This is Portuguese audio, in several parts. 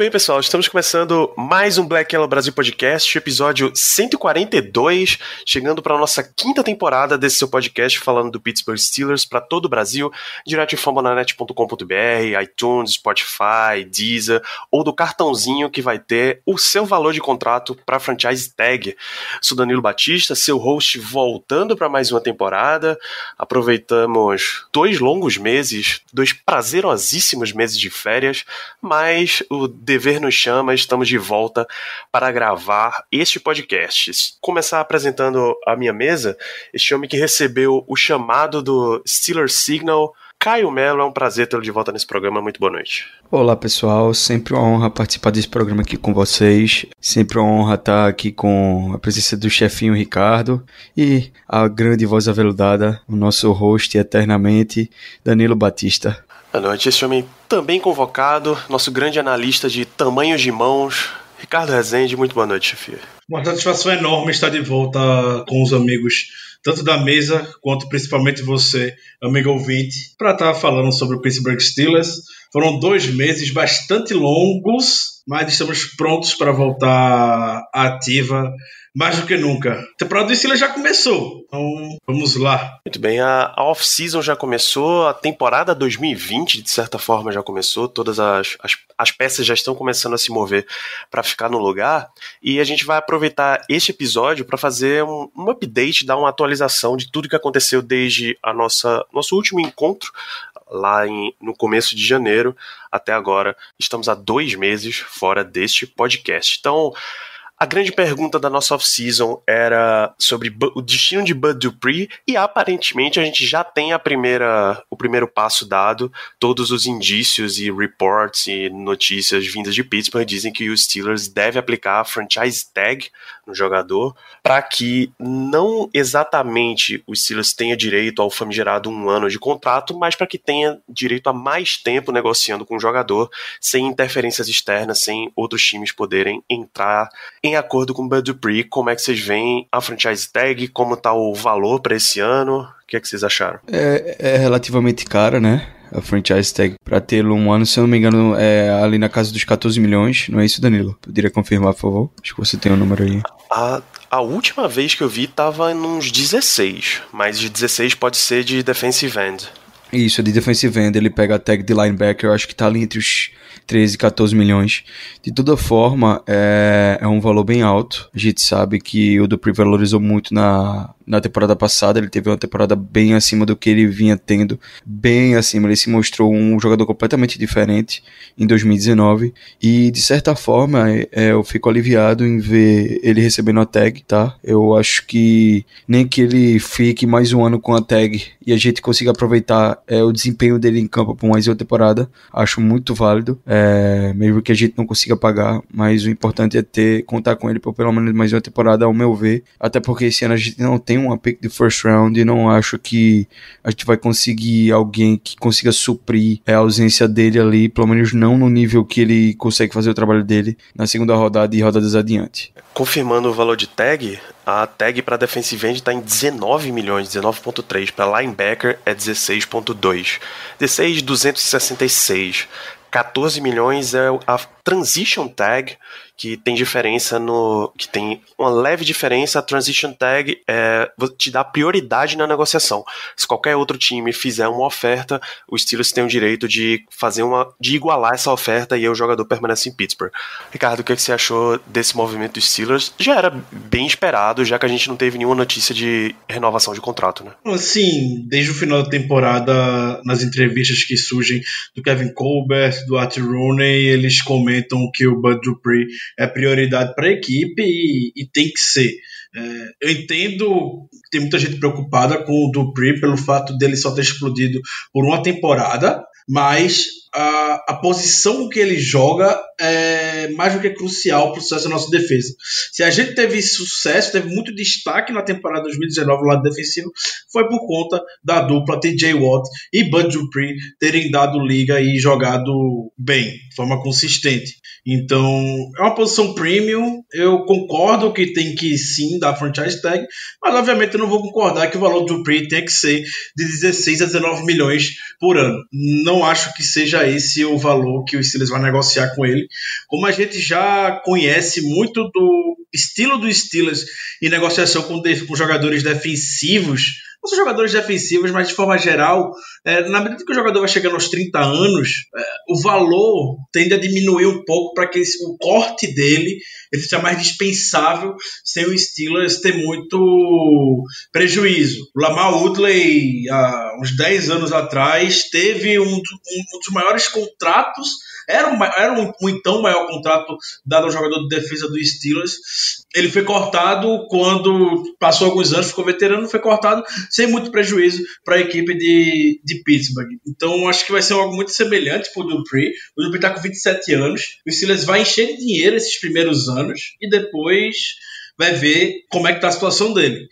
bem, pessoal? Estamos começando mais um Black Yellow Brasil Podcast, episódio 142, chegando para a nossa quinta temporada desse seu podcast falando do Pittsburgh Steelers para todo o Brasil, direto em fambonanet.com.br, iTunes, Spotify, Deezer, ou do cartãozinho que vai ter o seu valor de contrato para a franchise tag. Sou Danilo Batista, seu host, voltando para mais uma temporada. Aproveitamos dois longos meses, dois prazerosíssimos meses de férias, mas o dever nos chama, estamos de volta para gravar este podcast. Começar apresentando a minha mesa, este homem que recebeu o chamado do Steeler Signal. Caio Melo, é um prazer tê-lo de volta nesse programa. Muito boa noite. Olá, pessoal. Sempre uma honra participar desse programa aqui com vocês. Sempre uma honra estar aqui com a presença do chefinho Ricardo e a grande voz aveludada, o nosso host eternamente, Danilo Batista. Boa noite. Esse homem também convocado, nosso grande analista de tamanhos de mãos, Ricardo Rezende. Muito boa noite, chefia. Uma satisfação enorme estar de volta com os amigos, tanto da mesa quanto principalmente você, amigo ouvinte, para estar falando sobre o Pittsburgh Steelers. Foram dois meses bastante longos, mas estamos prontos para voltar ativa mais do que nunca. A temporada do Steelers já começou, então vamos lá. Muito bem, a, off-season já começou, a temporada 2020, de certa forma, já começou, todas as, as, as peças já estão começando a se mover para ficar no lugar, e a gente vai aproveitar este episódio para fazer um, um update, dar uma atualização de tudo que aconteceu desde a nossa nosso último encontro lá em, no começo de janeiro até agora. Estamos há dois meses fora deste podcast. Então, a grande pergunta da nossa off-season era sobre o destino de Bud Dupree e aparentemente a gente já tem a primeira, o primeiro passo dado. Todos os indícios e reports e notícias vindas de Pittsburgh dizem que os Steelers deve aplicar a franchise tag no jogador para que não exatamente os Steelers tenha direito ao famigerado um ano de contrato, mas para que tenha direito a mais tempo negociando com o jogador sem interferências externas, sem outros times poderem entrar em acordo com o Bud Dupree, como é que vocês veem a franchise tag, como tá o valor para esse ano? O que é que vocês acharam? É, é relativamente cara, né? A franchise tag para tê-lo um ano, se eu não me engano, é ali na casa dos 14 milhões, não é isso, Danilo? Poderia confirmar, por favor? Acho que você tem o um número aí. A, a última vez que eu vi tava uns 16, mas de 16 pode ser de defensive end. Isso, de defensive end, ele pega a tag de linebacker, eu acho que tá ali entre os 13, 14 milhões. De toda forma, é, é um valor bem alto. A gente sabe que o Dupree valorizou muito na, na temporada passada. Ele teve uma temporada bem acima do que ele vinha tendo, bem acima. Ele se mostrou um jogador completamente diferente em 2019 e de certa forma é, eu fico aliviado em ver ele recebendo a tag, tá? Eu acho que nem que ele fique mais um ano com a tag e a gente consiga aproveitar é, o desempenho dele em campo por mais uma temporada, acho muito válido. É, mesmo que a gente não consiga pagar, mas o importante é ter contar com ele por pelo menos mais uma temporada, ao meu ver. Até porque esse ano a gente não tem uma pick de first round e não acho que a gente vai conseguir alguém que consiga suprir a ausência dele ali, pelo menos não no nível que ele consegue fazer o trabalho dele na segunda rodada e rodadas adiante. Confirmando o valor de tag, a tag para defensive end está em 19 milhões, 19.3, para linebacker é 16.2. 16 266. 14 milhões é a transition tag que tem diferença no. que tem uma leve diferença. A transition tag é, te dá prioridade na negociação. Se qualquer outro time fizer uma oferta, o Steelers tem o direito de fazer uma. de igualar essa oferta e o jogador permanece em Pittsburgh. Ricardo, o que, é que você achou desse movimento dos Steelers? Já era bem esperado, já que a gente não teve nenhuma notícia de renovação de contrato, né? Sim, desde o final da temporada, nas entrevistas que surgem do Kevin Colbert, do Art Rooney, eles comentam que o Bud Dupree é prioridade para a equipe e, e, tem que ser. É, eu entendo que tem muita gente preocupada com o Dupree pelo fato dele só ter explodido por uma temporada, mas a, a posição que ele joga é mais do que crucial para o sucesso da nossa defesa. Se a gente teve sucesso, teve muito destaque na temporada 2019 no lado defensivo, foi por conta da dupla TJ Watt e Bud Dupree terem dado liga e jogado bem, de forma consistente. Então, é uma posição premium. Eu concordo que tem que sim dar franchise tag, mas obviamente eu não vou concordar que o valor do Dupree tem que ser de 16 a 19 milhões por ano. Não acho que seja esse o valor que o Steelers vai negociar com ele. Como a gente já conhece muito do estilo do Steelers em negociação com, com jogadores defensivos, não são jogadores defensivos, mas de forma geral, é, na medida que o jogador vai chegando aos 30 anos, é, o valor tende a diminuir um pouco para que o corte dele ele seja mais dispensável sem o Steelers ter muito prejuízo. O Lamar Woodley, há uns 10 anos atrás, teve um, um, um dos maiores contratos era um, era um, um, então maior contrato dado ao jogador de defesa do Steelers. Ele foi cortado quando passou alguns anos, ficou veterano, foi cortado sem muito prejuízo para a equipe de, de Pittsburgh. Então acho que vai ser algo muito semelhante para o Dupree. O Dupree está com 27 anos. O Steelers vai encher de dinheiro esses primeiros anos e depois vai ver como é que tá a situação dele.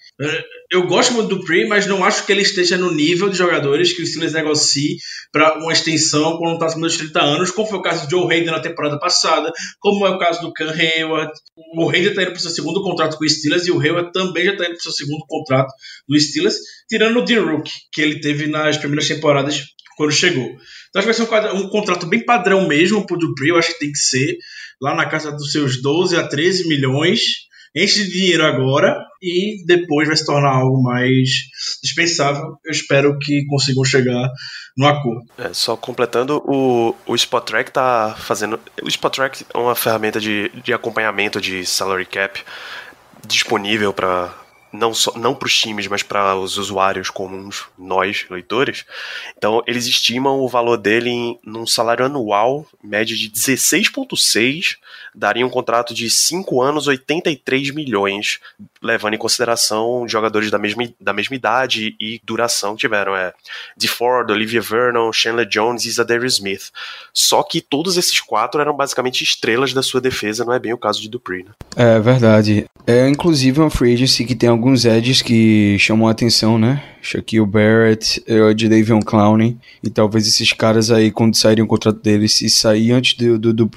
Eu gosto muito do Pre, mas não acho que ele esteja no nível de jogadores que o Steelers negocie para uma extensão quando está acima dos 30 anos, como foi o caso do Joe Hayden na temporada passada, como é o caso do Cam Hayward. O Hayden está indo para o seu segundo contrato com o Steelers e o Hayward também já está indo para o seu segundo contrato do Steelers, tirando o D-Rook, que ele teve nas primeiras temporadas quando chegou. Então acho que vai ser um, um contrato bem padrão mesmo para o Dupree, eu acho que tem que ser, lá na casa dos seus 12 a 13 milhões enche de dinheiro agora e depois vai se tornar algo mais dispensável. Eu espero que consigam chegar no acordo. É, só completando, o, o Spot Track tá fazendo. O Spot Track é uma ferramenta de, de acompanhamento de salary cap disponível para não, só, não para os times, mas para os usuários comuns, nós, leitores. Então, eles estimam o valor dele em num salário anual, média de 16,6, daria um contrato de 5 anos, 83 milhões, levando em consideração jogadores da mesma, da mesma idade e duração que tiveram. É de Ford, Olivia Vernon, Chandler Jones e Zadarius Smith. Só que todos esses quatro eram basicamente estrelas da sua defesa, não é bem o caso de Dupree. Né? É verdade. É inclusive uma free agency que tem alguns edges que chamam a atenção, né? Shaquille Barrett, de Davion Clowney, e talvez esses caras aí, quando saírem o contrato deles, se sair antes do, do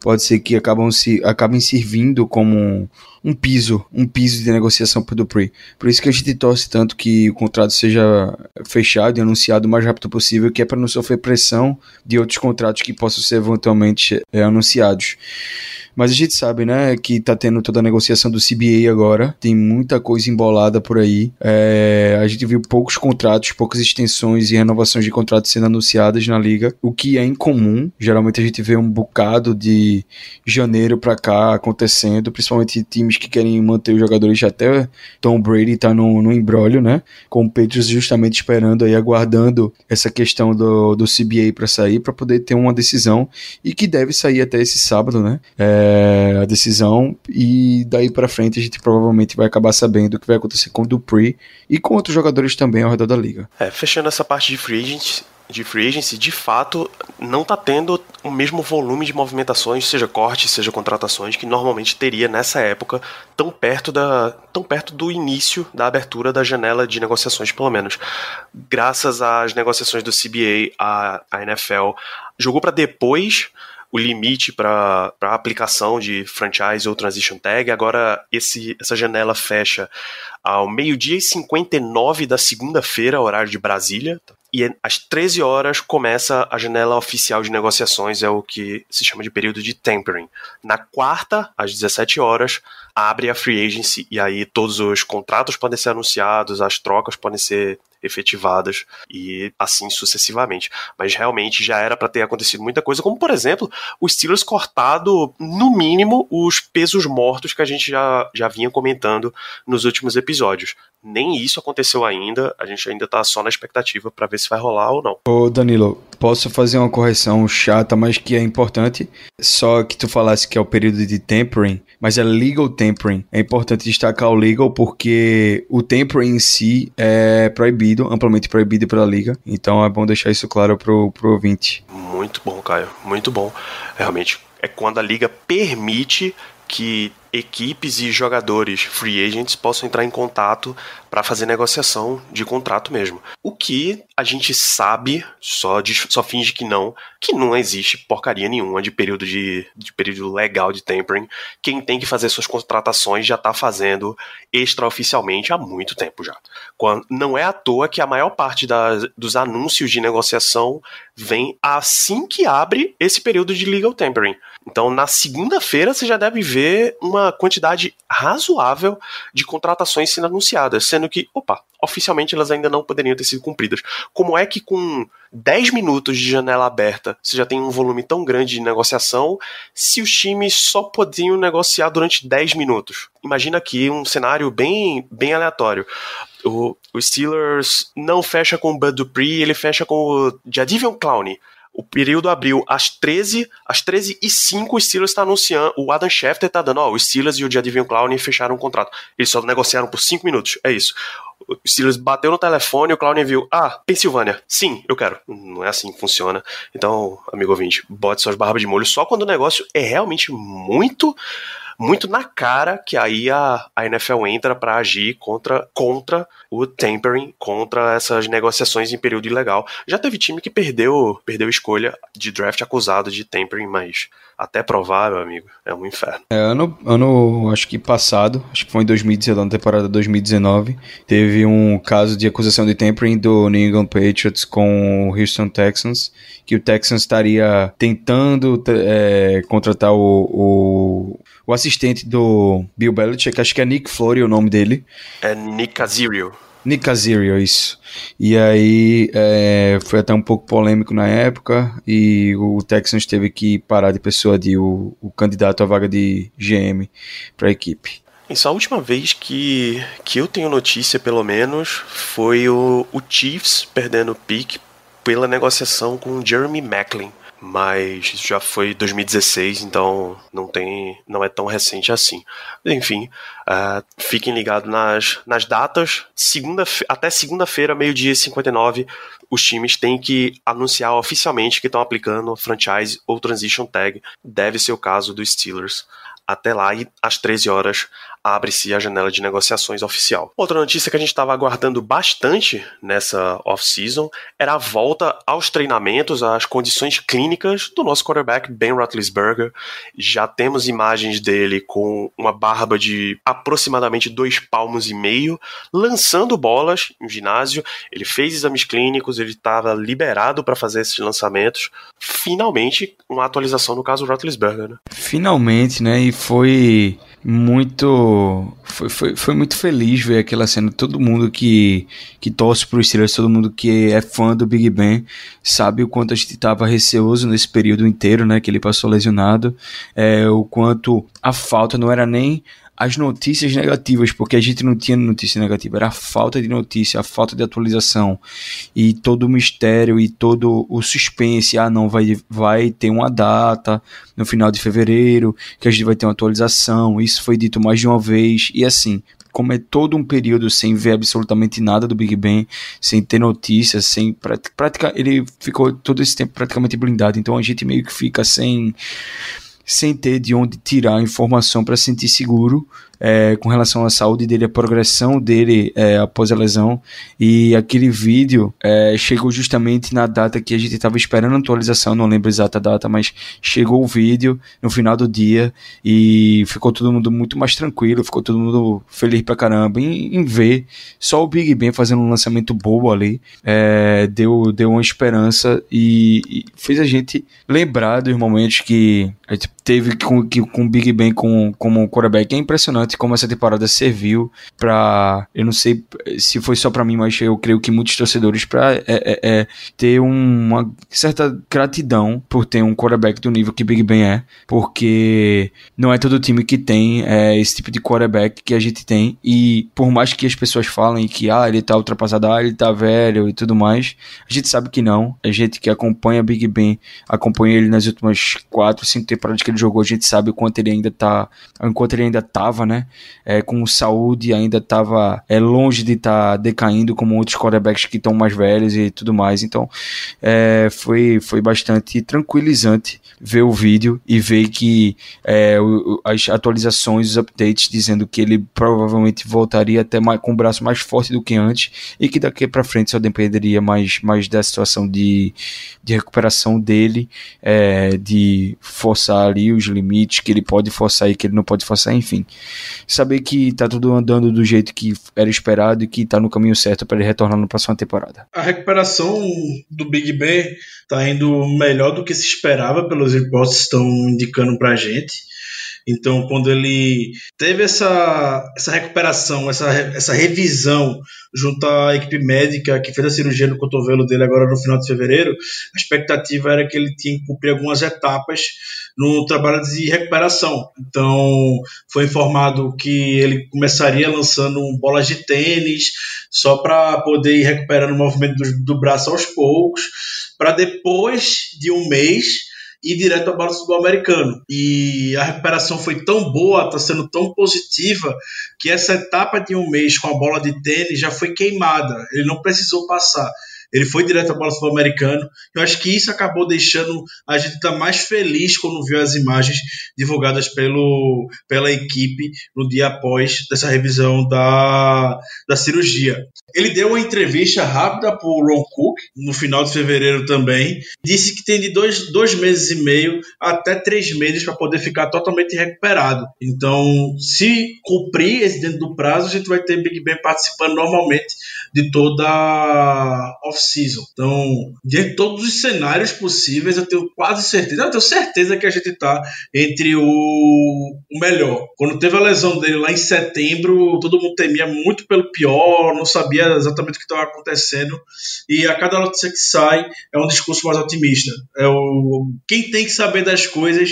pode ser que acabam se, acabem servindo como um piso, um piso de negociação para o Dupree. Por isso que a gente torce tanto que o contrato seja fechado e anunciado o mais rápido possível, que é para não sofrer pressão de outros contratos que possam ser eventualmente é, anunciados. Mas a gente sabe, né, que tá tendo toda a negociação do CBA agora, tem muita coisa embolada por aí. É, a gente viu poucos contratos, poucas extensões e renovações de contratos sendo anunciadas na liga, o que é incomum. Geralmente a gente vê um bocado de janeiro para cá acontecendo, principalmente times que querem manter os jogadores até Tom Brady tá no, no embrólio, né? Com o Patriots justamente esperando aí, aguardando essa questão do, do CBA para sair, para poder ter uma decisão e que deve sair até esse sábado, né? É, a decisão e daí para frente a gente provavelmente vai acabar sabendo o que vai acontecer com o Dupree e com outros jogadores também ao redor da liga. É, fechando essa parte de free agency, de free agency, de fato, não está tendo o mesmo volume de movimentações, seja cortes, seja contratações, que normalmente teria nessa época, tão perto, da, tão perto do início da abertura da janela de negociações, pelo menos. Graças às negociações do CBA, a, a NFL jogou para depois o limite para aplicação de franchise ou transition tag. Agora esse, essa janela fecha ao meio-dia e 59 da segunda-feira, horário de Brasília. E às 13 horas começa a janela oficial de negociações, é o que se chama de período de tempering. Na quarta, às 17 horas, abre a free agency e aí todos os contratos podem ser anunciados, as trocas podem ser efetivadas e assim sucessivamente. Mas realmente já era para ter acontecido muita coisa, como por exemplo, o Steelers cortado no mínimo os pesos mortos que a gente já, já vinha comentando nos últimos episódios. Nem isso aconteceu ainda. A gente ainda tá só na expectativa para ver se vai rolar ou não. Ô Danilo, posso fazer uma correção chata, mas que é importante? Só que tu falasse que é o período de tempering, mas é legal tempering. É importante destacar o legal porque o tempering em si é proibido, amplamente proibido pela liga. Então é bom deixar isso claro pro, pro ouvinte. Muito bom, Caio. Muito bom. Realmente é quando a liga permite que equipes e jogadores free agents possam entrar em contato para fazer negociação de contrato mesmo. O que a gente sabe, só, só finge que não, que não existe porcaria nenhuma de período de, de período legal de tempering. Quem tem que fazer suas contratações já está fazendo extraoficialmente há muito tempo já. Quando, não é à toa que a maior parte dos anúncios de negociação vem assim que abre esse período de legal tempering. Então, na segunda-feira, você já deve ver uma quantidade razoável de contratações sendo anunciadas, sendo que, opa, oficialmente elas ainda não poderiam ter sido cumpridas. Como é que com 10 minutos de janela aberta você já tem um volume tão grande de negociação se os times só podiam negociar durante 10 minutos? Imagina aqui um cenário bem, bem aleatório. O, o Steelers não fecha com o Bud Dupree, ele fecha com o Jadivion Clowney. O período abriu às 13, às 13 e 5 o Steelers está anunciando, o Adam Schefter está dando, ó, o Steelers e o Jadivion Clowney fecharam um contrato. Eles só negociaram por 5 minutos, é isso. O Steelers bateu no telefone, o Clowney viu, ah, Pensilvânia, sim, eu quero. Não é assim que funciona. Então, amigo ouvinte, bote suas barbas de molho só quando o negócio é realmente muito muito na cara que aí a, a NFL entra para agir contra, contra o tampering, contra essas negociações em período ilegal. Já teve time que perdeu, perdeu escolha de draft acusado de tampering, mas até provar, meu amigo, é um inferno. É, ano, ano, acho que passado, acho que foi em 2019, temporada 2019, teve um caso de acusação de tampering do New England Patriots com o Houston Texans, que o Texans estaria tentando é, contratar o, o, o, assistente do Bill Belichick, acho que é Nick Flory o nome dele. É Nick Azirio. Nick Casario, isso. E aí é, foi até um pouco polêmico na época e o Texans teve que parar de persuadir o, o candidato à vaga de GM para a equipe. Isso, a última vez que, que eu tenho notícia, pelo menos, foi o, o Chiefs perdendo o pick pela negociação com o Jeremy Macklin mas já foi 2016, então não tem, não é tão recente assim. Enfim, uh, fiquem ligados nas, nas datas. Segunda, até segunda-feira, meio-dia e 59, os times têm que anunciar oficialmente que estão aplicando franchise ou transition tag. Deve ser o caso dos Steelers. Até lá, às 13 horas, abre-se a janela de negociações oficial. Outra notícia que a gente estava aguardando bastante nessa off-season era a volta aos treinamentos, às condições clínicas do nosso quarterback Ben Roethlisberger. Já temos imagens dele com uma barba de aproximadamente dois palmos e meio, lançando bolas em ginásio. Ele fez exames clínicos, ele estava liberado para fazer esses lançamentos. Finalmente, uma atualização no caso Roethlisberger. Né? Finalmente, né? E foi muito. Foi, foi, foi, muito feliz ver aquela cena. Todo mundo que, que torce pro Steelers, todo mundo que é fã do Big Ben, sabe o quanto a gente estava receoso nesse período inteiro, né? Que ele passou lesionado. É, o quanto a falta não era nem as notícias negativas, porque a gente não tinha notícia negativa, era a falta de notícia, a falta de atualização e todo o mistério e todo o suspense. Ah, não, vai, vai ter uma data no final de fevereiro que a gente vai ter uma atualização. Isso foi dito mais de uma vez e assim. Como é todo um período sem ver absolutamente nada do Big Ben, sem ter notícias, sem prática, ele ficou todo esse tempo praticamente blindado. Então a gente meio que fica sem sem ter de onde tirar informação para se sentir seguro é, com relação à saúde dele, a progressão dele é, após a lesão. E aquele vídeo é, chegou justamente na data que a gente estava esperando a atualização, não lembro a exata data, mas chegou o vídeo no final do dia e ficou todo mundo muito mais tranquilo, ficou todo mundo feliz pra caramba em, em ver só o Big Ben fazendo um lançamento bobo ali, é, deu, deu uma esperança e, e, fez a gente lembrar dos momentos que a gente teve com, com o Big Ben com, como quarterback. É impressionante como essa temporada serviu para, eu não sei se foi só para mim, mas eu creio que muitos torcedores para é, é, é, ter uma certa gratidão por ter um quarterback do nível que Big Ben é, porque não é todo time que tem é, esse tipo de quarterback que a gente tem e por mais que as pessoas falem que ah, ele tá ultrapassado, ah, ele tá velho e tudo mais, a gente sabe que não. A gente que acompanha Big Ben, acompanha ele nas últimas quatro, cinco temporadas que ele jogou, a gente sabe o quanto ele ainda tá, enquanto ele ainda tava, né, é, com saúde, ainda tava é, longe de estar tá decaindo como outros quarterbacks que estão mais velhos e tudo mais. Então, é, foi, foi bastante tranquilizante ver o vídeo e ver que é, as atualizações, os updates dizendo que ele provavelmente voltaria até mais, com o braço mais forte do que antes e que daqui para frente só dependeria mais, mais da situação de, de recuperação dele, é, de forçar ali os limites que ele pode forçar e que ele não pode forçar, enfim. Saber que tá tudo andando do jeito que era esperado e que tá no caminho certo para ele retornar na próxima temporada. A recuperação do Big Ben tá indo melhor do que se esperava pelos reportes estão indicando pra gente. Então, quando ele teve essa, essa recuperação, essa, essa revisão junto à equipe médica que fez a cirurgia no cotovelo dele agora no final de fevereiro, a expectativa era que ele tinha que cumprir algumas etapas no trabalho de recuperação. Então, foi informado que ele começaria lançando bolas de tênis, só para poder ir recuperando o movimento do, do braço aos poucos, para depois de um mês ir direto ao Bárbaro Sul-Americano. E a recuperação foi tão boa, está sendo tão positiva, que essa etapa de um mês com a bola de tênis já foi queimada. Ele não precisou passar. Ele foi direto à bola sul-americano. Eu acho que isso acabou deixando a gente estar tá mais feliz quando viu as imagens divulgadas pelo, pela equipe no dia após dessa revisão da, da cirurgia. Ele deu uma entrevista rápida para o Ron Cook, no final de fevereiro também. Disse que tem de dois, dois meses e meio até três meses para poder ficar totalmente recuperado. Então, se cumprir esse dentro do prazo, a gente vai ter Big Ben participando normalmente de toda a off-season. Então, de todos os cenários possíveis, eu tenho quase certeza, eu tenho certeza que a gente está entre o, o melhor. Quando teve a lesão dele lá em setembro, todo mundo temia muito pelo pior, não sabia exatamente o que estava acontecendo. E a cada notícia que sai é um discurso mais otimista. É o, quem tem que saber das coisas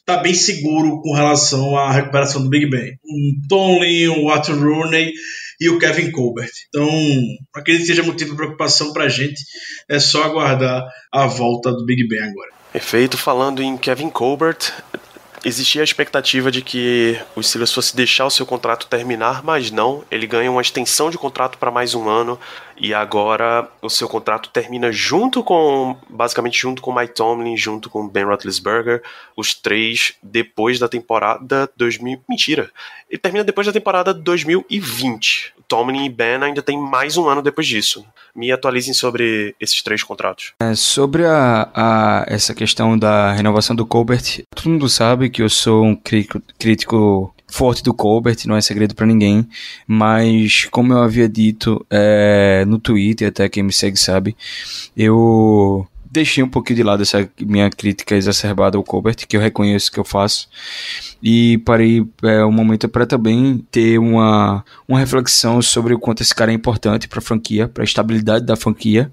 está bem seguro com relação à recuperação do Big Ben. Um Tomlin, um Arthur Rooney e o Kevin Colbert. Então, acredito que seja motivo de preocupação para a gente. É só aguardar a volta do Big Ben agora. Perfeito. Falando em Kevin Colbert, existia a expectativa de que o Steelers fosse deixar o seu contrato terminar, mas não. Ele ganha uma extensão de contrato para mais um ano e agora o seu contrato termina junto com, basicamente junto com Mike Tomlin, junto com Ben Roethlisberger, os três depois da temporada 2000. Mentira, ele termina depois da temporada 2020. Tomlin e Ben ainda tem mais um ano depois disso. Me atualizem sobre esses três contratos. É, sobre a, a, essa questão da renovação do Colbert, todo mundo sabe que eu sou um crítico, forte do Colbert, não é segredo para ninguém, mas como eu havia dito é, no Twitter, até quem me segue sabe, eu deixei um pouquinho de lado essa minha crítica exacerbada ao Colbert, que eu reconheço que eu faço, e parei é, um momento para também ter uma, uma reflexão sobre o quanto esse cara é importante para a franquia, para a estabilidade da franquia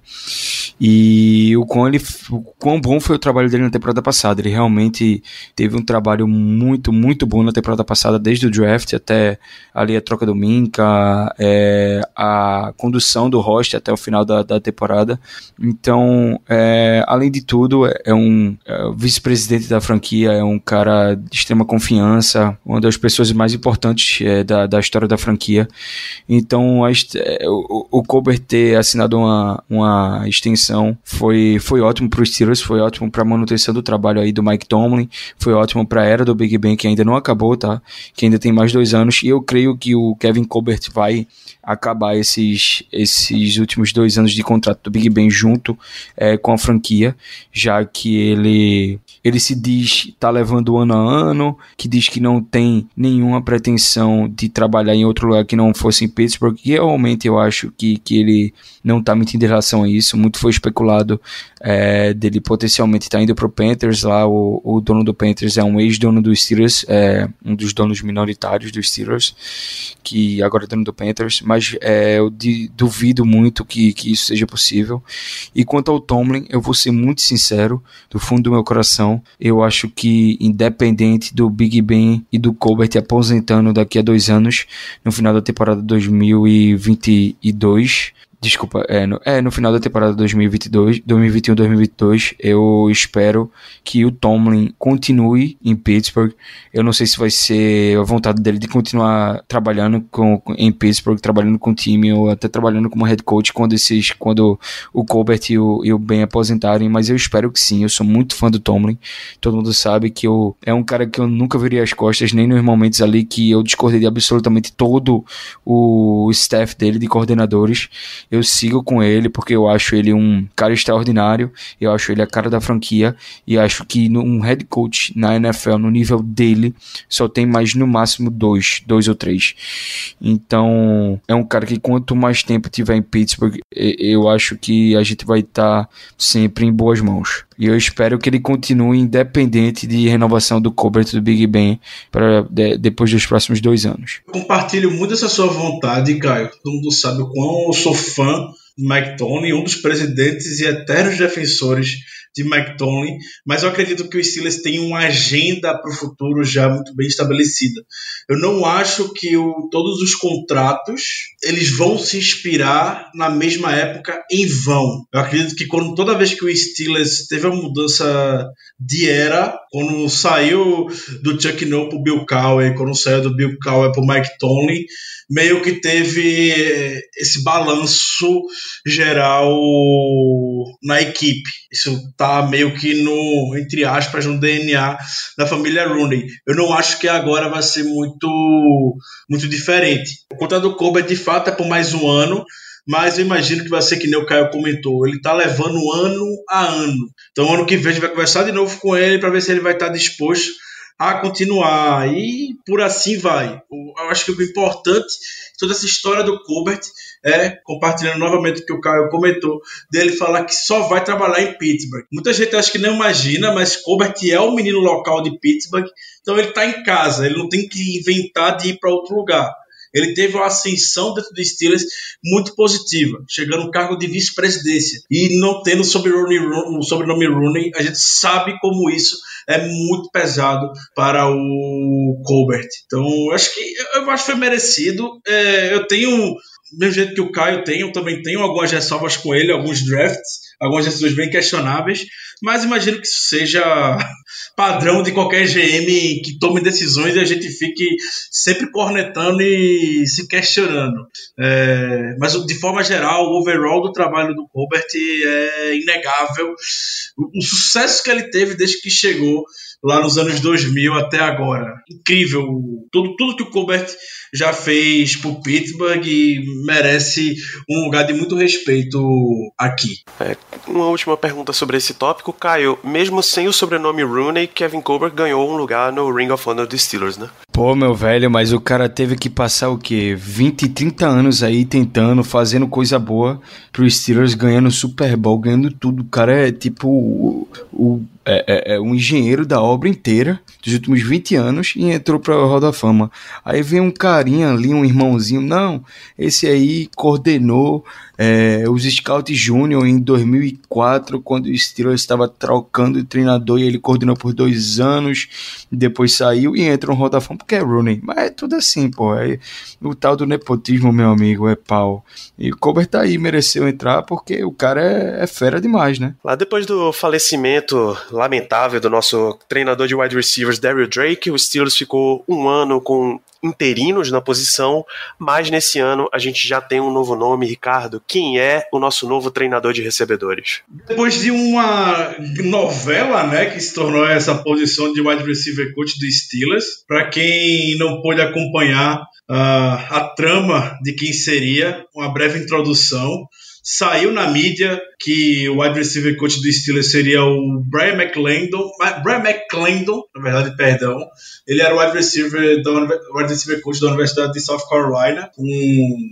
e o quão, ele, o quão bom foi o trabalho dele na temporada passada. Ele realmente teve um trabalho muito, muito bom na temporada passada, desde o draft até ali a troca do Minka, é, a condução do roster até o final da, da temporada. Então, é, além de tudo, é um é vice-presidente da franquia, é um cara de extrema confiança confiança, uma das pessoas mais importantes é, da, da história da franquia. Então, a, é, o, o Colbert ter assinado uma, uma extensão foi, foi ótimo para os Steelers, foi ótimo para a manutenção do trabalho aí do Mike Tomlin, foi ótimo para a era do Big Ben, que ainda não acabou, tá? Que ainda tem mais dois anos. E eu creio que o Kevin Colbert vai acabar esses, esses últimos dois anos de contrato do Big Ben junto é, com a franquia, já que ele, ele se diz tá levando ano a ano, que diz que não tem nenhuma pretensão de trabalhar em outro lugar que não fosse em Pittsburgh. E realmente eu acho que, que ele não está mentindo em relação a isso. Muito foi especulado é, dele potencialmente estar tá indo para o Panthers. Lá o, o, dono do Panthers é um ex-dono dos Steelers, é, um dos donos minoritários dos Steelers, que agora é dono do Panthers. Mas é, eu de, duvido muito que, que isso seja possível. E quanto ao Tomlin, eu vou ser muito sincero, do fundo do meu coração, eu acho que independente do Big Ben e do Colbert aposentando daqui a dois anos, no final da temporada 2022, Desculpa, é no, é no final da temporada 2022, 2021-2022, eu espero que o Tomlin continue em Pittsburgh. Eu não sei se vai ser a vontade dele de continuar trabalhando com, em Pittsburgh, trabalhando com o time ou até trabalhando como head coach quando esses, quando o Colbert e o, e o Ben aposentarem, mas eu espero que sim. Eu sou muito fã do Tomlin. Todo mundo sabe que eu, é um cara que eu nunca viria as costas, nem nos momentos ali que eu discordei de absolutamente todo o staff dele de coordenadores eu sigo com ele porque eu acho ele um cara extraordinário, eu acho ele a cara da franquia e acho que um head coach na NFL no nível dele só tem mais no máximo dois, dois ou três. Então é um cara que quanto mais tempo tiver em Pittsburgh, eu acho que a gente vai estar tá sempre em boas mãos. E eu espero que ele continue independente de renovação do Colbert do Big Ben para de, depois dos próximos dois anos. compartilho muito essa sua vontade, Caio. Todo mundo sabe o quão eu sou fã de Mike Tony, um dos presidentes e eternos defensores de Mike Tomlin, mas eu acredito que o Steelers tem uma agenda para o futuro já muito bem estabelecida. Eu não acho que o, todos os contratos eles vão se inspirar na mesma época em vão. Eu acredito que quando toda vez que o Steelers teve a mudança de era, quando saiu do Chuck Noll para o Bill Cowher, quando saiu do Bill Cowher para o Mike Tomlin, meio que teve esse balanço geral na equipe. Isso tá meio que no, entre aspas, no DNA da família Rooney. Eu não acho que agora vai ser muito, muito diferente. O contrato do Kobe, de fato, é por mais um ano, mas eu imagino que vai ser que nem o Caio comentou. Ele tá levando ano a ano. Então, ano que vem, a gente vai conversar de novo com ele para ver se ele vai estar disposto a continuar. E por assim vai. Eu acho que o importante, toda essa história do Colbert, é, compartilhando novamente o que o Caio comentou, dele falar que só vai trabalhar em Pittsburgh. Muita gente acha que não imagina, mas Colbert é o menino local de Pittsburgh, então ele está em casa, ele não tem que inventar de ir para outro lugar. Ele teve uma ascensão dentro do Steelers muito positiva, chegando no cargo de vice-presidência e não tendo o sobrenome Rooney, a gente sabe como isso é muito pesado para o Colbert. Então, acho que eu acho que foi merecido. É, eu tenho do mesmo jeito que o Caio tem, eu também tenho algumas ressalvas com ele, alguns drafts, algumas decisões bem questionáveis, mas imagino que isso seja padrão de qualquer GM que tome decisões e a gente fique sempre cornetando e se questionando. É, mas de forma geral, o overall do trabalho do Robert é inegável. O, o sucesso que ele teve desde que chegou lá nos anos 2000 até agora. Incrível. Tudo, tudo que o Colbert já fez por Pittsburgh e merece um lugar de muito respeito aqui. É, uma última pergunta sobre esse tópico, Caio. Mesmo sem o sobrenome Rooney, Kevin Colbert ganhou um lugar no Ring of Honor dos Steelers, né? Pô, meu velho, mas o cara teve que passar o quê? 20, 30 anos aí tentando, fazendo coisa boa pro Steelers, ganhando Super Bowl, ganhando tudo. O cara é tipo o, o é, é, é, um engenheiro da obra inteira dos últimos 20 anos e entrou para a Roda Fama. Aí vem um carinha ali, um irmãozinho, não, esse aí coordenou é, os Scouts Júnior em 2004, quando o Steelers estava trocando de treinador e ele coordenou por dois anos, depois saiu e entrou no Fama porque é Rooney. Mas é tudo assim, pô. É, o tal do nepotismo, meu amigo, é pau. E o Colbert tá aí, mereceu entrar porque o cara é, é fera demais, né? Lá depois do falecimento lamentável do nosso treinador de wide receivers, Daryl Drake, o Steelers ficou um ano com interinos na posição, mas nesse ano a gente já tem um novo nome, Ricardo. Quem é o nosso novo treinador de recebedores? Depois de uma novela, né, que se tornou essa posição de wide receiver coach do Steelers, para quem não pôde acompanhar uh, a trama de quem seria, uma breve introdução. Saiu na mídia que o wide receiver coach do Steelers seria o Brian McClendon, Brian McClendon, na verdade, perdão. Ele era o wide receiver, da, wide receiver coach da Universidade de South Carolina,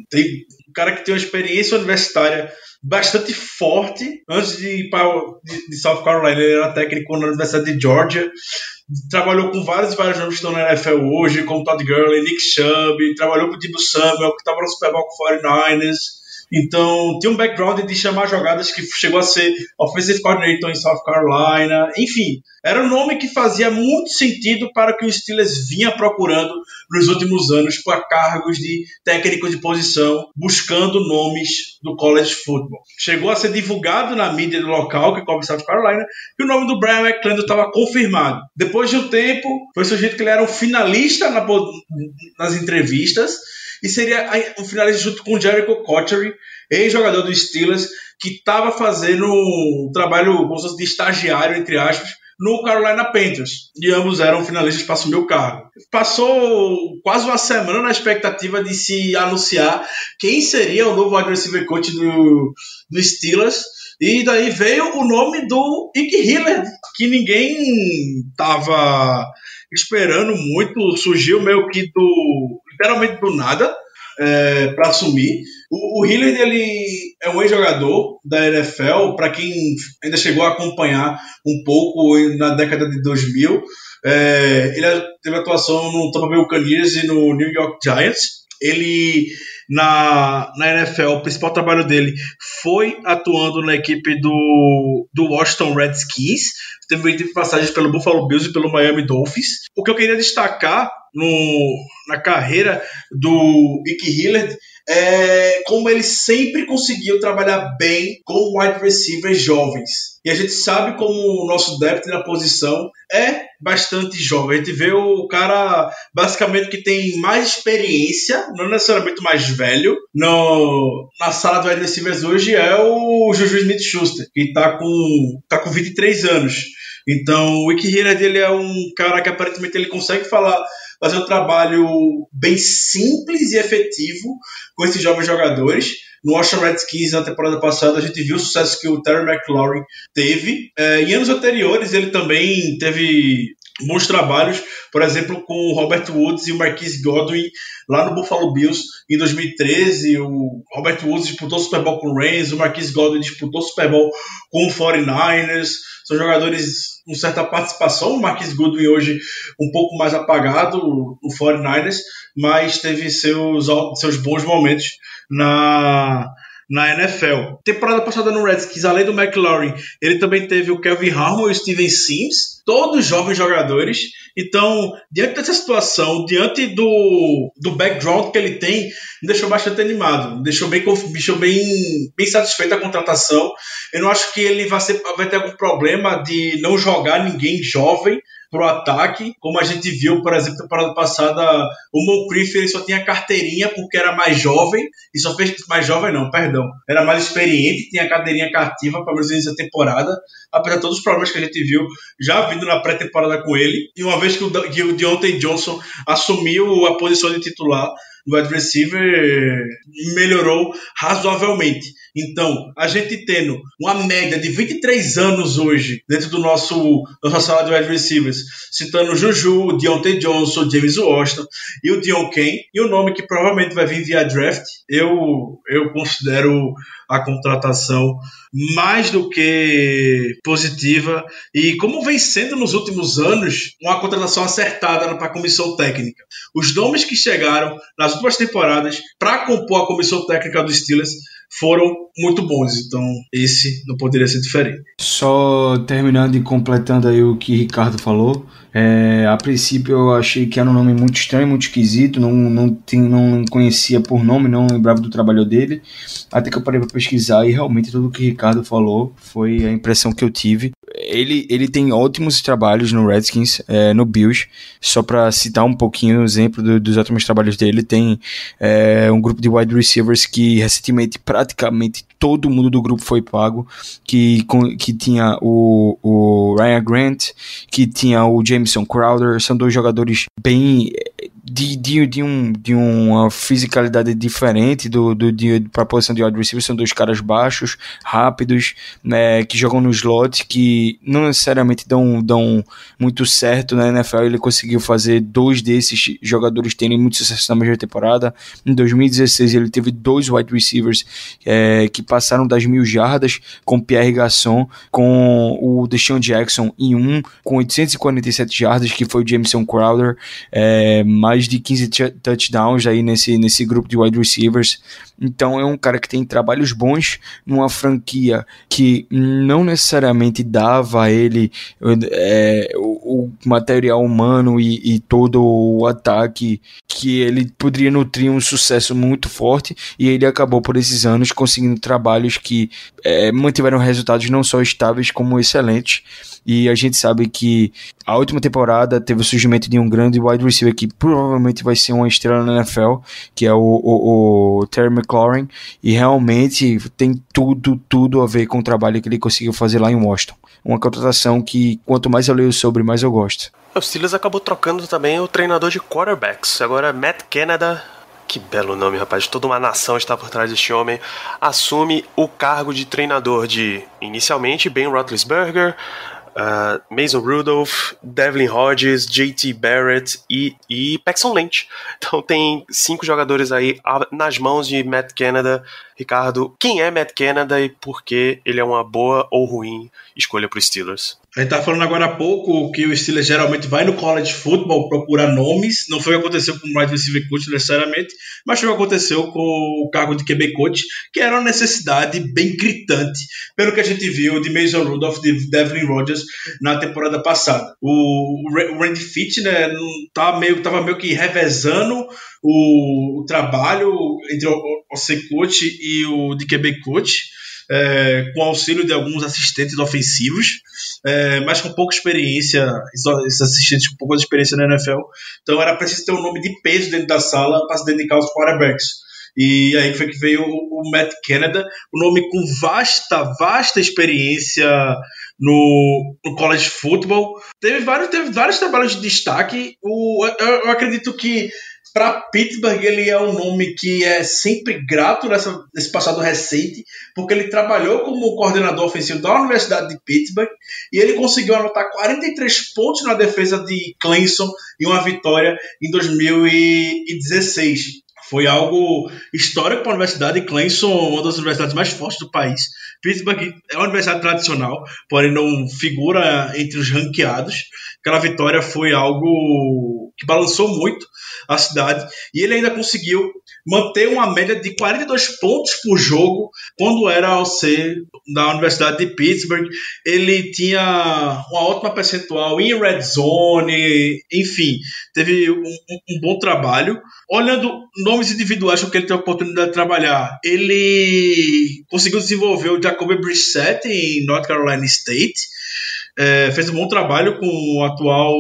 tem, um cara que tem uma experiência universitária bastante forte. Antes de ir para de, South Carolina, ele era técnico na Universidade de Georgia. Trabalhou com vários vários nomes que estão na NFL hoje, como Todd Gurley, Nick Chubb, trabalhou com o Debo Samuel, que estava no Super Bowl com 49ers. Então, tinha um background de chamar jogadas que chegou a ser offensive coordinator em South Carolina. Enfim, era um nome que fazia muito sentido para que o Steelers vinha procurando nos últimos anos para cargos de técnico de posição, buscando nomes do college football. Chegou a ser divulgado na mídia do local, que cobre South Carolina, que o nome do Brian McClendon estava confirmado. Depois de um tempo, foi surgido que ele era um finalista na, nas entrevistas e seria um finalista junto com Jericho Cotchery, ex-jogador do Steelers, que estava fazendo um trabalho de estagiário, entre aspas, no Carolina Panthers. E ambos eram finalistas para assumir o cargo. Passou quase uma semana na expectativa de se anunciar quem seria o novo receiver coach do, do Steelers. E daí veio o nome do Ike Hiller, que ninguém estava esperando muito. Surgiu meio que do literalmente do nada é, para assumir. O, o Hillard ele é um ex-jogador da NFL, para quem ainda chegou a acompanhar um pouco na década de 2000. É, ele teve atuação no Tampa Bay Buccaneers e no New York Giants. Ele na, na NFL, o principal trabalho dele foi atuando na equipe do, do Washington Redskins. Teve passagens pelo Buffalo Bills e pelo Miami Dolphins. O que eu queria destacar no, na carreira do Ike Hillard é como ele sempre conseguiu trabalhar bem com wide receivers jovens. E a gente sabe como o nosso depth na posição é bastante jovem. A gente vê o cara basicamente que tem mais experiência, não necessariamente mais velho, no, na sala do wide receivers hoje é o Juju Smith-Schuster, que está com, tá com 23 anos. Então, o Ike Hillard ele é um cara que aparentemente ele consegue falar fazer um trabalho bem simples e efetivo com esses jovens jogadores. No Washington Redskins, na temporada passada, a gente viu o sucesso que o Terry McLaurin teve. É, em anos anteriores, ele também teve bons trabalhos, por exemplo, com o Robert Woods e o Marquise Godwin lá no Buffalo Bills em 2013. O Robert Woods disputou o Super Bowl com o Rams, o Marquise Godwin disputou o Super Bowl com o 49ers. São jogadores com certa participação. O Marquise Goodwin hoje um pouco mais apagado no 49ers, mas teve seus, seus bons momentos na, na NFL. Temporada passada no Redskins, além do McLaurin, ele também teve o Kevin Harmon e o Steven Sims, todos jovens jogadores. Então, diante dessa situação, diante do, do background que ele tem, me deixou bastante animado, me deixou bem, me deixou bem, bem satisfeito a contratação. Eu não acho que ele vai, ser, vai ter algum problema de não jogar ninguém jovem pro ataque, como a gente viu, por exemplo, na temporada passada, o Moncrief ele só tinha carteirinha porque era mais jovem, e só fez mais jovem não, perdão, era mais experiente, tinha carteirinha cativa para menos início da temporada, apesar de todos os problemas que a gente viu já vindo na pré-temporada com ele, e uma vez que o, que o Deontay Johnson assumiu a posição de titular, do wide receiver melhorou razoavelmente. Então, a gente tendo uma média de 23 anos hoje dentro do nosso nossa sala de wide receivers, citando Juju, Deontay Johnson, James Washington e o Dion Kane, e o nome que provavelmente vai vir via draft, eu, eu considero a contratação mais do que positiva e como vem sendo nos últimos anos uma contratação acertada para a comissão técnica. Os nomes que chegaram nas últimas temporadas para compor a comissão técnica dos Steelers foram muito bons, então esse não poderia ser diferente. Só terminando e completando aí o que Ricardo falou, é, a princípio eu achei que era um nome muito estranho, muito esquisito, não, não, tem, não conhecia por nome, não lembrava do trabalho dele, até que eu parei para pesquisar e realmente tudo o que Ricardo falou foi a impressão que eu tive. Ele, ele tem ótimos trabalhos no Redskins, é, no Bills, só para citar um pouquinho o exemplo do, dos ótimos trabalhos dele, tem é, um grupo de wide receivers que recentemente praticamente todo mundo do grupo foi pago, que, que tinha o, o Ryan Grant, que tinha o Jameson Crowder, são dois jogadores bem de, de, de, um, de uma fisicalidade diferente do, do, de, pra posição de wide receiver. São dois caras baixos, rápidos, né, que jogam no slot, que não necessariamente dão, dão muito certo na NFL. Ele conseguiu fazer dois desses jogadores terem muito sucesso na mesma temporada. Em 2016 ele teve dois wide receivers é, que passaram das mil jardas, com Pierre Gasson, com o Deshaun Jackson em um, com 847 jardas, que foi o Jameson Crowder, é, de 15 touchdowns aí nesse, nesse grupo de wide receivers. Então é um cara que tem trabalhos bons numa franquia que não necessariamente dava a ele é, o, o, material humano e, e, todo o ataque que ele poderia nutrir um sucesso muito forte e ele acabou por esses anos conseguindo trabalhos que é, mantiveram resultados não só estáveis como excelentes e a gente sabe que a última temporada teve o surgimento de um grande wide receiver que provavelmente vai ser uma estrela na NFL, que é o, o, o Terry McLaurin, e realmente tem tudo, tudo a ver com o trabalho que ele conseguiu fazer lá em Washington. Uma contratação que quanto mais eu leio sobre, mais eu gosto. O Steelers acabou trocando também o treinador de quarterbacks. Agora Matt Canada que belo nome, rapaz. Toda uma nação está por trás deste homem. Assume o cargo de treinador de, inicialmente, Ben Roethlisberger, uh, Mason Rudolph, Devlin Hodges, JT Barrett e, e Paxton Lynch. Então tem cinco jogadores aí nas mãos de Matt Canada. Ricardo, quem é Matt Canada e por que ele é uma boa ou ruim escolha para os Steelers? A gente tá falando agora há pouco que o Steelers geralmente vai no college football procurar nomes. Não foi o que aconteceu com o wide receiver coach necessariamente, mas foi o que aconteceu com o cargo de QB coach, que era uma necessidade bem gritante, pelo que a gente viu de Mason Rudolph, de Devlin Rodgers na temporada passada. O, Randy Fitch, né, não tá meio, tava meio que revezando o, o trabalho entre o, o coach e o de QB coach é, com auxílio de alguns assistentes ofensivos, é, mas com pouca experiência, esses assistentes com pouca experiência na NFL. Então era preciso ter um nome de peso dentro da sala para se dedicar aos quarterbacks. E aí foi que veio o, o Matt Canada, um nome com vasta, vasta experiência no, no college football. Teve vários, teve vários trabalhos de destaque. O, eu, eu acredito que para Pittsburgh, ele é um nome que é sempre grato nessa, nesse passado recente, porque ele trabalhou como coordenador ofensivo da Universidade de Pittsburgh e ele conseguiu anotar 43 pontos na defesa de Clemson e uma vitória em 2016. Foi algo histórico para a Universidade de Clemson, uma das universidades mais fortes do país. Pittsburgh é uma universidade tradicional, porém não figura entre os ranqueados. Aquela vitória foi algo que balançou muito a cidade e ele ainda conseguiu manter uma média de 42 pontos por jogo quando era ao ser da Universidade de Pittsburgh. Ele tinha uma ótima percentual em red zone, enfim, teve um, um bom trabalho. Olhando nomes individuais que ele teve a oportunidade de trabalhar, ele conseguiu desenvolver o Jacoby Brissett em North Carolina State é, fez um bom trabalho com o atual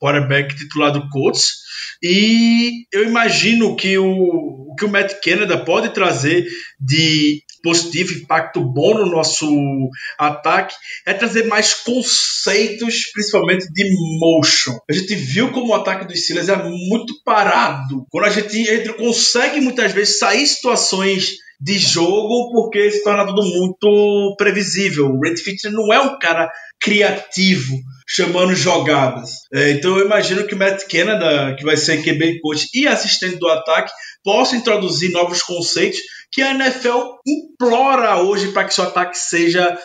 quarterback titular do Colts. E eu imagino que o, que o Matt Canada pode trazer de positivo, impacto bom no nosso ataque, é trazer mais conceitos, principalmente de motion. A gente viu como o ataque dos Steelers é muito parado. Quando a gente, a gente consegue muitas vezes sair situações de jogo porque se torna tudo muito previsível. O Red Fitcher não é um cara criativo chamando jogadas. É, então eu imagino que o Matt Canada, que vai ser QB coach e assistente do ataque, possa introduzir novos conceitos que a NFL implora hoje para que seu ataque seja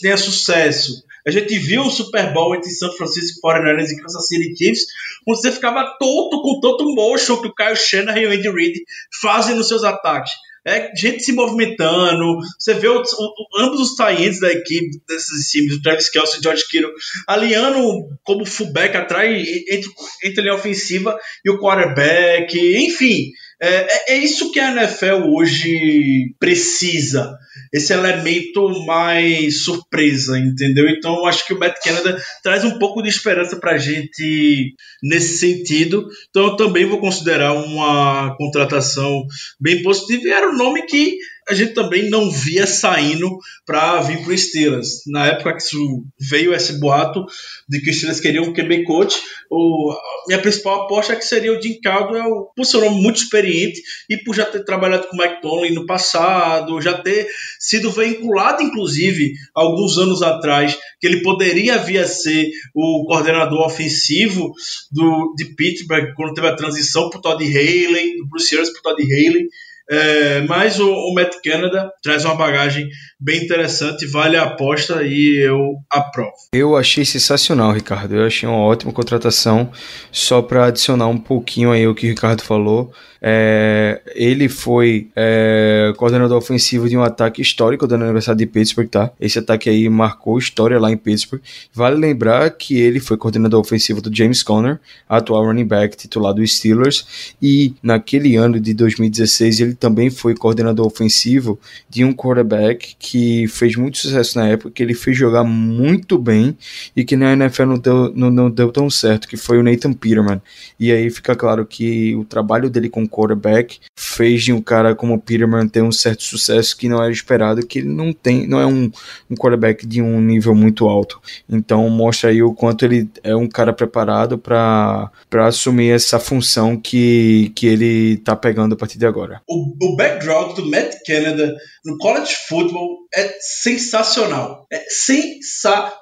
tenha sucesso. A gente viu o Super Bowl entre São Francisco 49ers e Kansas City Chiefs, onde você ficava tonto com tanto motion que o Kyle Shanahan e o Andy Reid fazem nos seus ataques é gente se movimentando. Você vê o, o, ambos os tie da equipe desses times, o Travis Kelce e o George Kittle, alinhando como fullback atrás entre, entre a linha ofensiva e o quarterback. Enfim, é, é, é isso que a NFL hoje precisa esse elemento mais surpresa, entendeu? Então acho que o Matt Canada traz um pouco de esperança pra gente nesse sentido. Então eu também vou considerar uma contratação bem positiva e era um nome que a gente também não via saindo para vir pro Steelers. Na época que veio esse boato de que os Steelers queriam um QB coach, o, minha principal aposta é que seria o Jim Caldwell, por ser um homem muito experiente e por já ter trabalhado com o Mike Tomlin no passado, já ter sido vinculado, inclusive, alguns anos atrás, que ele poderia vir a ser o coordenador ofensivo do, de Pittsburgh quando teve a transição para o Todd Haley, do Bruce Arians para o Todd Haley. É, mas o, o Matt Canada traz uma bagagem bem interessante, vale a aposta e eu aprovo. Eu achei sensacional, Ricardo. Eu achei uma ótima contratação. Só para adicionar um pouquinho aí o que o Ricardo falou. É, ele foi é, coordenador ofensivo de um ataque histórico da Universidade de Pittsburgh, tá? Esse ataque aí marcou história lá em Pittsburgh. Vale lembrar que ele foi coordenador ofensivo do James Conner, atual running back titular dos Steelers, e naquele ano de 2016 ele também foi coordenador ofensivo de um quarterback que fez muito sucesso na época, que ele fez jogar muito bem e que na NFL não deu, não, não deu tão certo, que foi o Nathan Peterman. E aí fica claro que o trabalho dele com quarterback fez de um cara como o Peterman ter um certo sucesso que não era esperado, que ele não tem, não é um, um quarterback de um nível muito alto. Então mostra aí o quanto ele é um cara preparado para assumir essa função que, que ele tá pegando a partir de agora. O, o background do Matt Canada no college football é sensacional. É sensacional.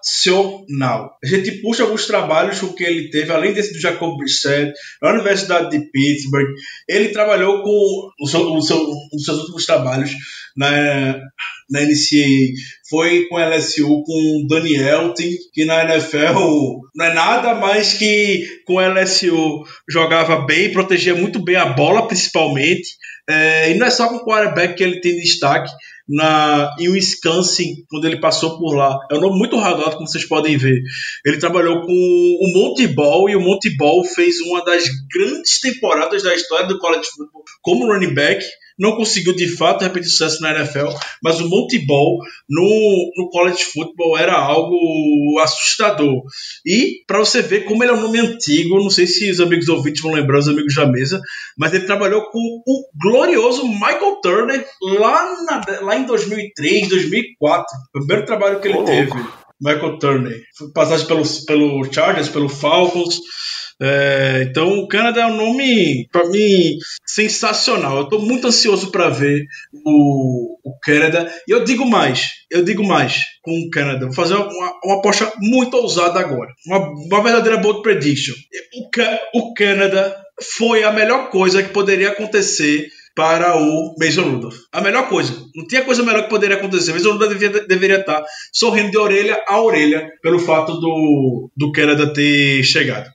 A gente puxa alguns trabalhos que ele teve, além desse do Jacob Brissett, na Universidade de Pittsburgh. Ele trabalhou com os seu, seu, seus últimos trabalhos na, na NCAA. Foi com LSU, com Daniel, que na NFL não é nada mais que com LSU jogava bem, protegia muito bem a bola, principalmente. É, e não é só com o quarterback que ele tem destaque na, em Wisconsin, quando ele passou por lá. É um nome muito radado, como vocês podem ver. Ele trabalhou com o Monte Ball e o Monte Ball fez uma das grandes temporadas da história do college football como running back não conseguiu de fato repetir sucesso na NFL, mas o Monte Ball no, no college football era algo assustador. E para você ver como ele é um nome antigo, não sei se os amigos ouvintes vão lembrar, os amigos da mesa, mas ele trabalhou com o glorioso Michael Turner lá, na, lá em 2003, 2004. O primeiro trabalho que ele oh, teve. Michael Turner. Passagem pelo, pelo Chargers, pelo Falcons. É, então, o Canadá é um nome, para mim, sensacional. Eu estou muito ansioso para ver o, o Canadá. E eu digo mais, eu digo mais com o Canadá. Vou fazer uma, uma aposta muito ousada agora. Uma, uma verdadeira bold prediction. O, o Canadá foi a melhor coisa que poderia acontecer para o Mason Rudolph. A melhor coisa. Não tinha coisa melhor que poderia acontecer. Mason Rudolph deveria, deveria estar sorrindo de orelha a orelha pelo fato do, do ter chegado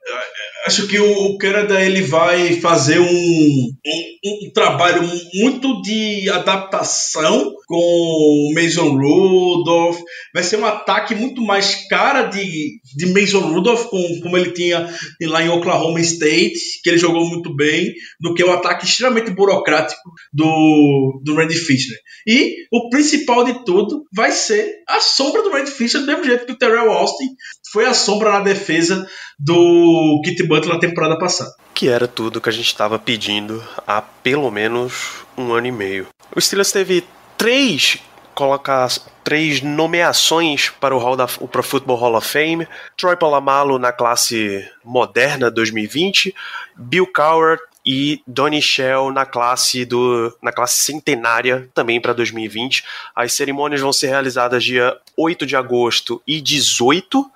acho que o Canada ele vai fazer um, um, um, trabalho muito de adaptação com o Mason Rudolph. Vai ser um ataque muito mais cara de, de Mason Rudolph, com, como ele tinha lá em Oklahoma State, que ele jogou muito bem, do que o um ataque extremamente burocrático do, do Randy Fisher. E o principal de tudo vai ser a sombra do Randy Fisher, do mesmo jeito que o Terrell Austin foi a sombra na defesa do Kit Butler na temporada passada. Que era tudo que a gente estava pedindo há pelo menos um ano e meio. O Steelers teve três colocar três nomeações para o, Hall da, o Pro Football Hall of Fame. Troy Polamalu na classe moderna 2020, Bill Cowher e Donnie Shell na classe do na classe centenária também para 2020. As cerimônias vão ser realizadas dia 8 de agosto e 18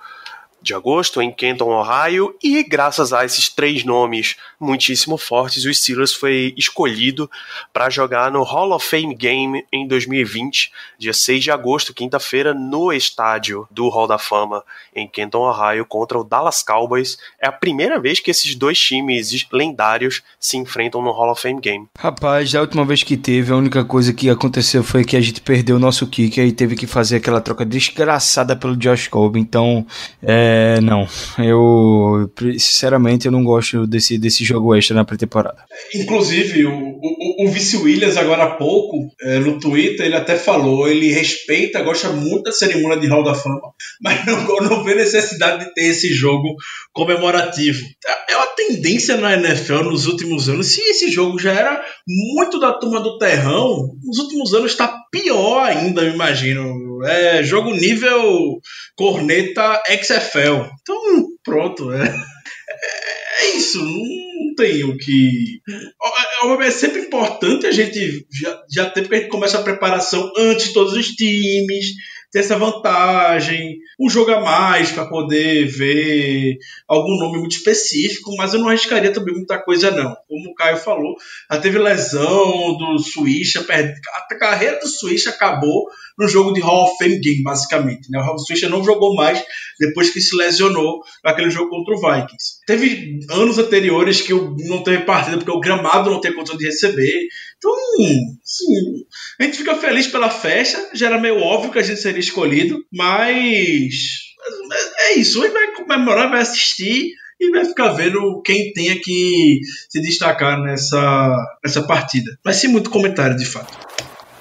de agosto em Kenton, Ohio, e graças a esses três nomes muitíssimo fortes, o Steelers foi escolhido para jogar no Hall of Fame Game em 2020, dia 6 de agosto, quinta-feira, no estádio do Hall da Fama em Kenton, Ohio, contra o Dallas Cowboys. É a primeira vez que esses dois times lendários se enfrentam no Hall of Fame Game. Rapaz, a última vez que teve, a única coisa que aconteceu foi que a gente perdeu o nosso kicker e teve que fazer aquela troca desgraçada pelo Josh Colby, então é É, não. Eu, sinceramente, eu não gosto desse, desse jogo extra na pré-temporada. Inclusive, o, o, o Vice Williams, agora há pouco, é, no Twitter, ele até falou, ele respeita, gosta muito da cerimônia de Hall da Fama, mas não, não vê necessidade de ter esse jogo comemorativo. É uma tendência na NFL nos últimos anos. Se esse jogo já era muito da turma do terrão, nos últimos anos está pior ainda, eu imagino. É jogo nível corneta XFL. Então, pronto. É, é, é isso. Não tem o que. É sempre importante a gente já, já ter, porque a gente começa a preparação antes de todos os times ter essa vantagem, um jogo a mais para poder ver algum nome muito específico, mas eu não arriscaria também muita coisa não. Como o Caio falou, já teve lesão do Suíça, a carreira do Suíça acabou no jogo de Hall of Fame Game, basicamente. Né? O Suíça não jogou mais depois que se lesionou naquele jogo contra o Vikings. Teve anos anteriores que não teve partida porque o gramado não tem condição de receber. Então, sim, a gente fica feliz pela festa, já era meio óbvio que a gente seria escolhido, mas é isso, gente vai comemorar, vai assistir e vai ficar vendo quem tenha que se destacar nessa, nessa partida. Vai ser muito comentário, de fato.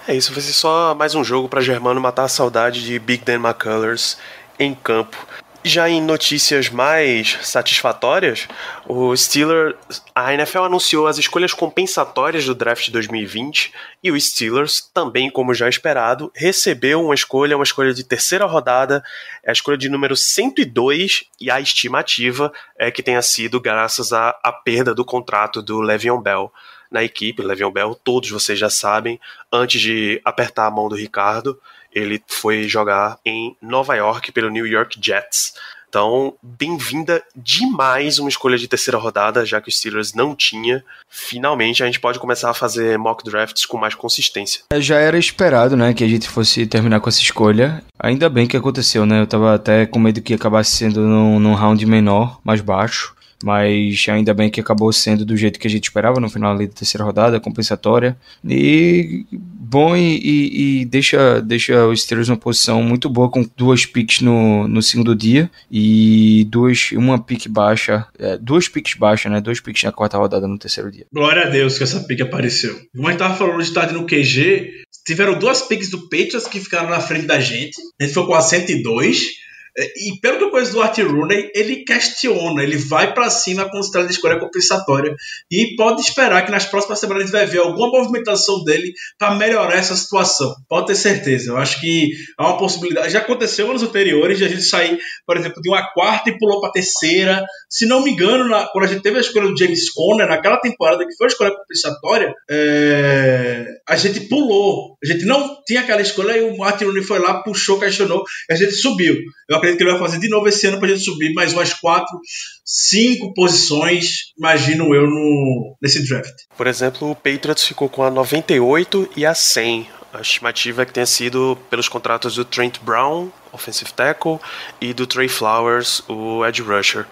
É isso, vai ser só mais um jogo para Germano matar a saudade de Big Dan McCullers em campo. Já em notícias mais satisfatórias, o Steelers, a NFL anunciou as escolhas compensatórias do draft 2020 e o Steelers, também como já esperado, recebeu uma escolha, uma escolha de terceira rodada, a escolha de número 102 e a estimativa é que tenha sido graças à, à perda do contrato do Le'Veon Bell na equipe, Le'Veon Bell, todos vocês já sabem, antes de apertar a mão do Ricardo, ele foi jogar em Nova York pelo New York Jets. Então, bem-vinda demais uma escolha de terceira rodada, já que o Steelers não tinha. Finalmente a gente pode começar a fazer mock drafts com mais consistência. É, já era esperado, né, que a gente fosse terminar com essa escolha. Ainda bem que aconteceu, né? Eu tava até com medo que acabasse sendo num, num round menor, mais baixo mas ainda bem que acabou sendo do jeito que a gente esperava no final da terceira rodada, compensatória. E bom e, e, e, deixa, deixa os Steelers numa posição muito boa com duas picks no, no segundo dia e duas, uma pick baixa, é, duas picks baixas, né? Dois picks na quarta rodada no terceiro dia. Glória a Deus que essa pick apareceu. Como a gente tava falando de tarde no QG, tiveram duas picks do Patriots que ficaram na frente da gente. A gente foi com a 102 é, e pelo que eu conheço do Art Rooney, ele questiona, ele vai para cima com o de escolha compensatória e pode esperar que nas próximas semanas a gente vai ver alguma movimentação dele para melhorar essa situação. Pode ter certeza. Eu acho que há uma possibilidade. Já aconteceu anos anteriores de a gente sair, por exemplo, de uma quarta e pulou para terceira. Se não me engano, na, quando a gente teve a escolha do James Conner, naquela temporada que foi a escolha compensatória, é, a gente pulou. A gente não tinha aquela escolha e o Martin Rooney foi lá, puxou, questionou, a gente subiu. Eu acredito que ele vai fazer de novo esse ano para a gente subir mais umas quatro, cinco posições, imagino eu, no, nesse draft. Por exemplo, o Patriots ficou com a 98 e a 100. A estimativa é que tenha sido pelos contratos do Trent Brown, offensive tackle, e do Trey Flowers, o edge rusher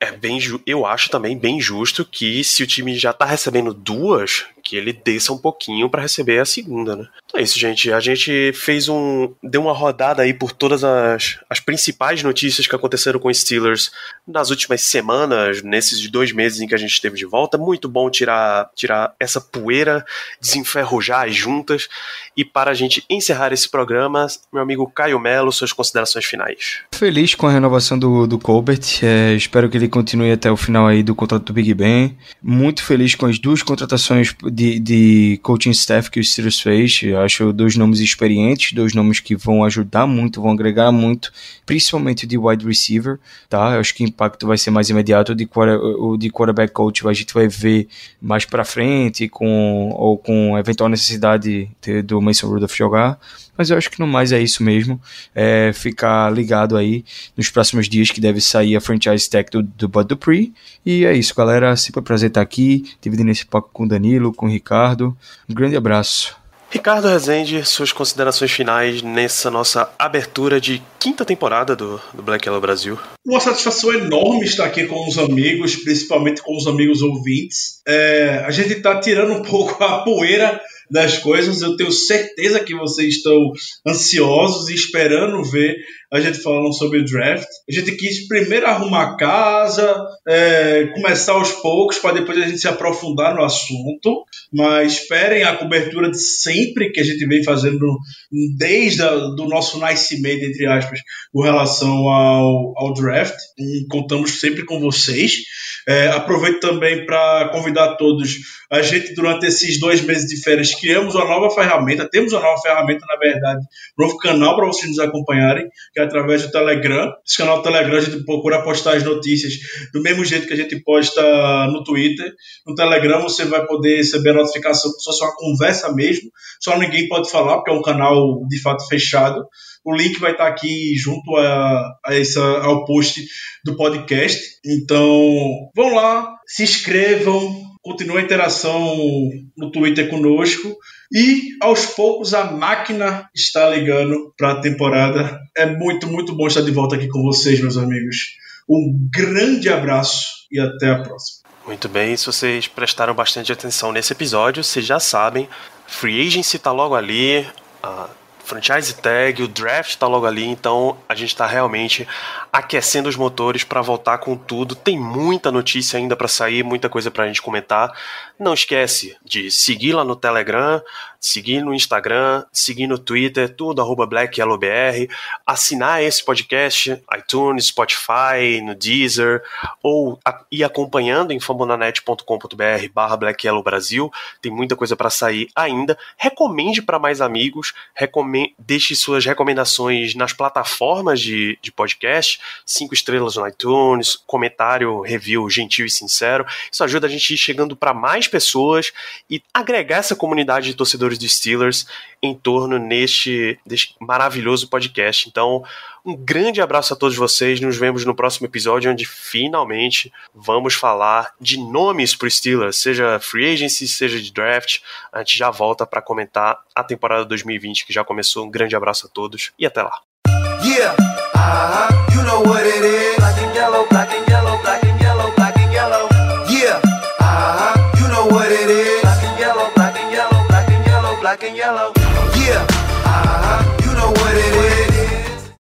é bem eu acho também bem justo que se o time já tá recebendo duas, que ele desça um pouquinho para receber a segunda, né? Então é isso, gente. A gente fez um. deu uma rodada aí por todas as, as principais notícias que aconteceram com os Steelers nas últimas semanas, nesses dois meses em que a gente esteve de volta. Muito bom tirar, tirar essa poeira, desenferrujar as juntas. E para a gente encerrar esse programa, meu amigo Caio Melo, suas considerações finais. Feliz com a renovação do, do Colbert. É, espero que ele continue até o final aí do contrato do Big Ben. Muito feliz com as duas contratações de, de coaching staff que o Steelers fez. Eu acho dois nomes experientes, dois nomes que vão ajudar muito, vão agregar muito, principalmente de wide receiver, tá? Eu acho que o impacto vai ser mais imediato. De, o de quarterback coach a gente vai ver mais para frente, com, ou com eventual necessidade de, do Mason Rudolph jogar. Mas eu acho que no mais é isso mesmo. É ficar ligado aí nos próximos dias que deve sair a franchise tag do, do Bud Dupree. E é isso, galera. Sempre um prazer estar aqui, dividindo esse papo com o Danilo, com o Ricardo. Um grande abraço. Ricardo Rezende, suas considerações finais nessa nossa abertura de quinta temporada do, do Black Yellow Brasil. Uma satisfação enorme estar aqui com os amigos, principalmente com os amigos ouvintes. É, a gente está tirando um pouco a poeira das coisas. Eu tenho certeza que vocês estão ansiosos e esperando ver a gente falando sobre o draft. A gente quis primeiro arrumar casa, é, começar aos poucos, para depois a gente se aprofundar no assunto. Mas esperem a cobertura de sempre que a gente vem fazendo desde o nosso nascimento, entre aspas, com relação ao, ao draft. E contamos sempre com vocês. É, aproveito também para convidar todos. A gente, durante esses dois meses de férias, criamos uma nova ferramenta, temos uma nova ferramenta, na verdade, um novo canal para vocês nos acompanharem, que é através do Telegram. Esse canal do Telegram a gente procura postar as notícias do mesmo jeito que a gente posta no Twitter. No Telegram você vai poder receber a notificação como se uma conversa mesmo, só ninguém pode falar, porque é um canal de fato fechado. O link vai estar aqui junto a, a essa, ao post do podcast. Então, vão lá, se inscrevam, continuem a interação no Twitter conosco. E aos poucos a máquina está ligando para a temporada. É muito, muito bom estar de volta aqui com vocês, meus amigos. Um grande abraço e até a próxima. Muito bem, se vocês prestaram bastante atenção nesse episódio, vocês já sabem, Free Agency está logo ali, a franchise tag, o draft está logo ali, então a gente está realmente aquecendo os motores para voltar com tudo. Tem muita notícia ainda para sair, muita coisa para a gente comentar. Não esquece de seguir lá no Telegram, seguir no Instagram, seguir no Twitter, tudo arroba BlackYellowBR, assinar esse podcast, iTunes, Spotify, no Deezer, ou a, ir acompanhando em fambonanet.com.br barra BlackYellowBrasil, tem muita coisa para sair ainda. Recomende para mais amigos, deixe suas recomendações nas plataformas de, de podcast, cinco estrelas no iTunes, comentário, review gentil e sincero, isso ajuda a gente ir chegando para mais pessoas e agregar essa comunidade de torcedores dos Steelers em torno neste, deste maravilhoso podcast. Então, um grande abraço a todos vocês. Nos vemos no próximo episódio, onde finalmente vamos falar de nomes para os Steelers, seja free agency, seja de draft. A gente já volta para comentar a temporada 2020 que já começou. Um grande abraço a todos e até lá. Yeah, uh -huh. you know and yellow,